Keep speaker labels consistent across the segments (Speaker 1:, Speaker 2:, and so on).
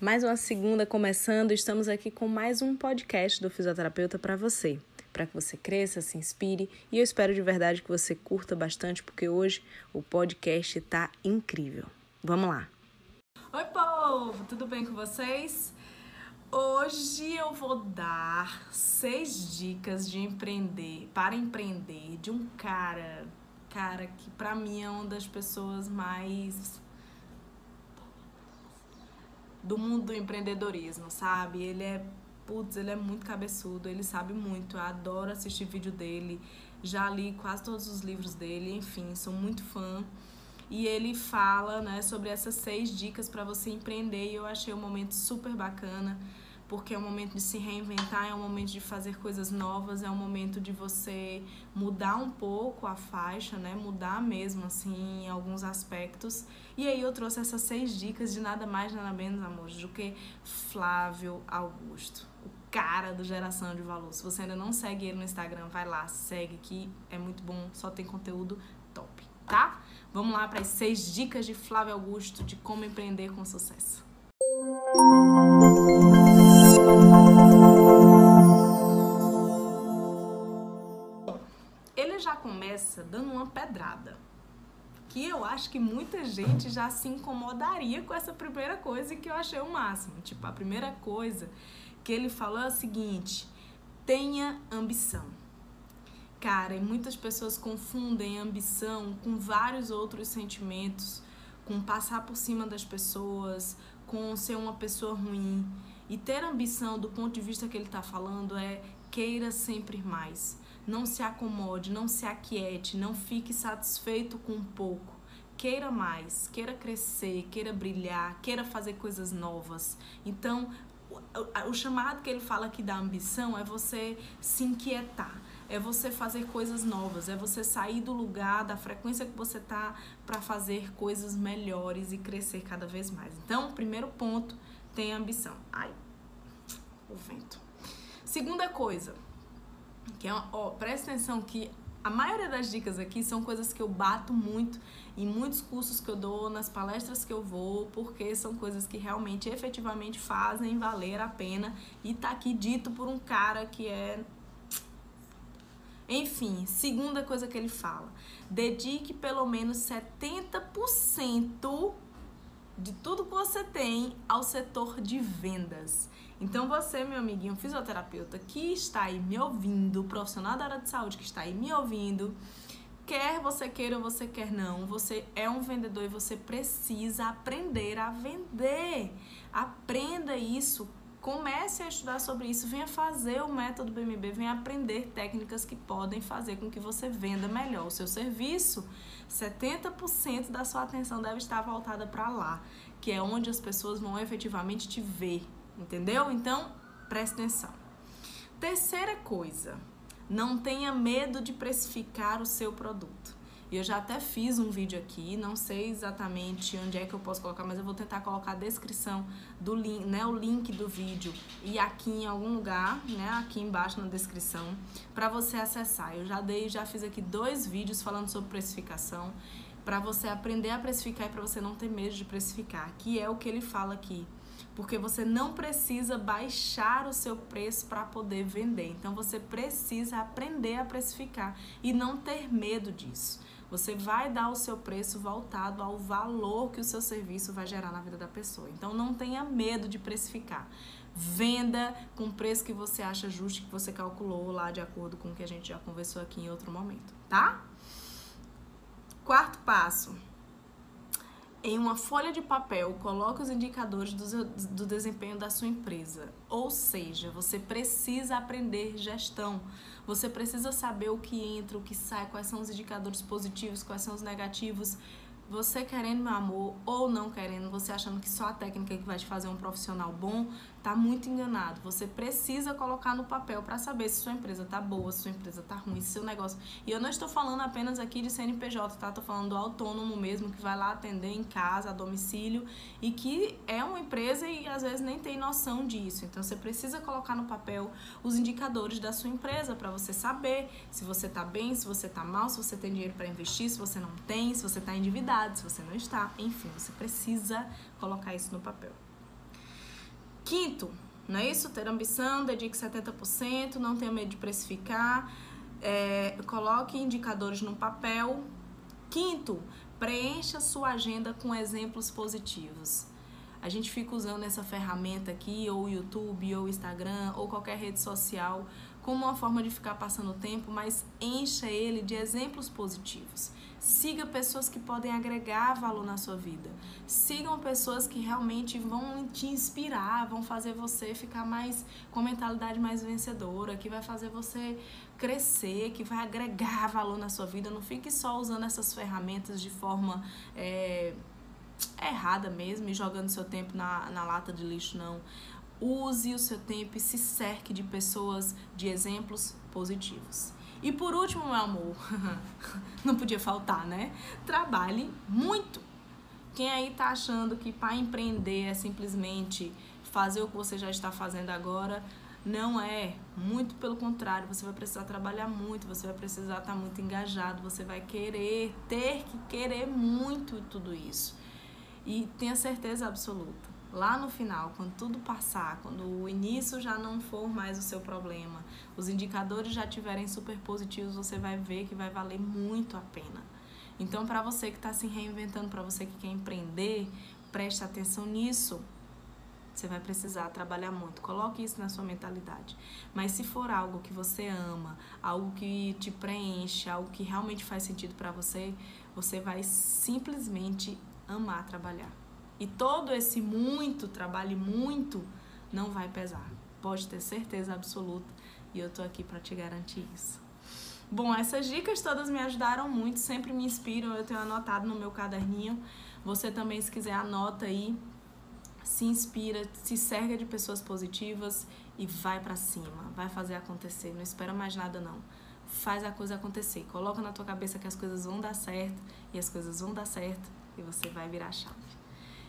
Speaker 1: Mais uma segunda começando, estamos aqui com mais um podcast do fisioterapeuta para você, para que você cresça, se inspire e eu espero de verdade que você curta bastante porque hoje o podcast está incrível. Vamos lá.
Speaker 2: Oi, povo, tudo bem com vocês? Hoje eu vou dar seis dicas de empreender, para empreender, de um cara, cara que para mim é uma das pessoas mais do mundo do empreendedorismo, sabe? Ele é, putz, ele é muito cabeçudo, ele sabe muito, eu adoro assistir vídeo dele, já li quase todos os livros dele, enfim, sou muito fã. E ele fala, né, sobre essas seis dicas para você empreender e eu achei um momento super bacana porque é um momento de se reinventar, é um momento de fazer coisas novas, é um momento de você mudar um pouco a faixa, né? Mudar mesmo, assim, em alguns aspectos. E aí eu trouxe essas seis dicas de nada mais, nada menos, amores, do que Flávio Augusto, o cara do Geração de Valor. Se você ainda não segue ele no Instagram, vai lá, segue que é muito bom, só tem conteúdo top, tá? Vamos lá para as seis dicas de Flávio Augusto de como empreender com sucesso. Ele já começa dando uma pedrada. Que eu acho que muita gente já se incomodaria com essa primeira coisa que eu achei o máximo. Tipo, a primeira coisa que ele falou é o seguinte: tenha ambição. Cara, e muitas pessoas confundem ambição com vários outros sentimentos, com passar por cima das pessoas, com ser uma pessoa ruim. E ter ambição do ponto de vista que ele está falando é queira sempre mais. Não se acomode, não se aquiete, não fique satisfeito com pouco. Queira mais, queira crescer, queira brilhar, queira fazer coisas novas. Então, o, o chamado que ele fala aqui da ambição é você se inquietar é você fazer coisas novas, é você sair do lugar, da frequência que você tá para fazer coisas melhores e crescer cada vez mais. Então, primeiro ponto, tem ambição. Ai, o vento. Segunda coisa, que é, ó, presta atenção que a maioria das dicas aqui são coisas que eu bato muito em muitos cursos que eu dou, nas palestras que eu vou, porque são coisas que realmente, efetivamente fazem valer a pena e tá aqui dito por um cara que é enfim, segunda coisa que ele fala: dedique pelo menos 70% de tudo que você tem ao setor de vendas. Então você, meu amiguinho fisioterapeuta que está aí me ouvindo, profissional da área de saúde que está aí me ouvindo, quer você queira ou você quer não, você é um vendedor e você precisa aprender a vender. Aprenda isso Comece a estudar sobre isso, venha fazer o método BMB, venha aprender técnicas que podem fazer com que você venda melhor o seu serviço. 70% da sua atenção deve estar voltada para lá, que é onde as pessoas vão efetivamente te ver, entendeu? Então, preste atenção. Terceira coisa, não tenha medo de precificar o seu produto. E eu já até fiz um vídeo aqui, não sei exatamente onde é que eu posso colocar, mas eu vou tentar colocar a descrição do link, né, o link do vídeo e aqui em algum lugar, né, aqui embaixo na descrição, para você acessar. Eu já dei, já fiz aqui dois vídeos falando sobre precificação, para você aprender a precificar e para você não ter medo de precificar, que é o que ele fala aqui porque você não precisa baixar o seu preço para poder vender. Então você precisa aprender a precificar e não ter medo disso. Você vai dar o seu preço voltado ao valor que o seu serviço vai gerar na vida da pessoa. Então não tenha medo de precificar. Venda com preço que você acha justo, que você calculou lá de acordo com o que a gente já conversou aqui em outro momento, tá? Quarto passo. Em uma folha de papel, coloque os indicadores do, do desempenho da sua empresa. Ou seja, você precisa aprender gestão. Você precisa saber o que entra, o que sai, quais são os indicadores positivos, quais são os negativos. Você querendo, meu amor, ou não querendo, você achando que só a técnica é que vai te fazer um profissional bom, tá muito enganado. Você precisa colocar no papel para saber se sua empresa tá boa, se sua empresa tá ruim, se seu negócio. E eu não estou falando apenas aqui de CNPJ, tá? Tô falando do autônomo mesmo que vai lá atender em casa, a domicílio e que é uma empresa e às vezes nem tem noção disso. Então você precisa colocar no papel os indicadores da sua empresa para você saber se você tá bem, se você tá mal, se você tem dinheiro para investir, se você não tem, se você tá endividado, se você não está. Enfim, você precisa colocar isso no papel. Quinto, não é isso? Ter ambição, dedique 70%, não tenha medo de precificar, é, coloque indicadores no papel. Quinto, preencha sua agenda com exemplos positivos. A gente fica usando essa ferramenta aqui, ou YouTube, ou Instagram, ou qualquer rede social, como uma forma de ficar passando tempo, mas encha ele de exemplos positivos. Siga pessoas que podem agregar valor na sua vida. Sigam pessoas que realmente vão te inspirar, vão fazer você ficar mais com mentalidade mais vencedora, que vai fazer você crescer, que vai agregar valor na sua vida. Não fique só usando essas ferramentas de forma é, errada mesmo e jogando seu tempo na, na lata de lixo, não. Use o seu tempo e se cerque de pessoas, de exemplos positivos. E por último, meu amor, não podia faltar, né? Trabalhe muito. Quem aí tá achando que para empreender é simplesmente fazer o que você já está fazendo agora, não é. Muito pelo contrário, você vai precisar trabalhar muito, você vai precisar estar tá muito engajado, você vai querer, ter que querer muito tudo isso. E tenha certeza absoluta, lá no final, quando tudo passar, quando o início já não for mais o seu problema, os indicadores já tiverem super positivos, você vai ver que vai valer muito a pena. Então, para você que está se reinventando, para você que quer empreender, preste atenção nisso. Você vai precisar trabalhar muito. Coloque isso na sua mentalidade. Mas se for algo que você ama, algo que te preenche, algo que realmente faz sentido para você, você vai simplesmente amar trabalhar. E todo esse muito, trabalhe muito, não vai pesar. Pode ter certeza absoluta. E eu tô aqui para te garantir isso. Bom, essas dicas todas me ajudaram muito, sempre me inspiram. Eu tenho anotado no meu caderninho. Você também, se quiser, anota aí. Se inspira, se cerca de pessoas positivas e vai para cima. Vai fazer acontecer. Não espera mais nada, não. Faz a coisa acontecer. Coloca na tua cabeça que as coisas vão dar certo e as coisas vão dar certo e você vai virar chave.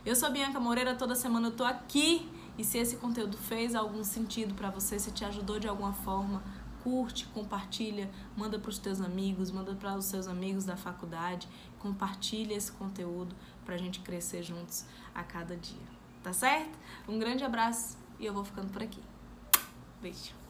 Speaker 2: Eu sou Bianca Moreira, toda semana eu tô aqui e se esse conteúdo fez algum sentido para você, se te ajudou de alguma forma, curte, compartilha, manda para os teus amigos, manda para os seus amigos da faculdade, compartilha esse conteúdo para a gente crescer juntos a cada dia. Tá certo? Um grande abraço e eu vou ficando por aqui. Beijo.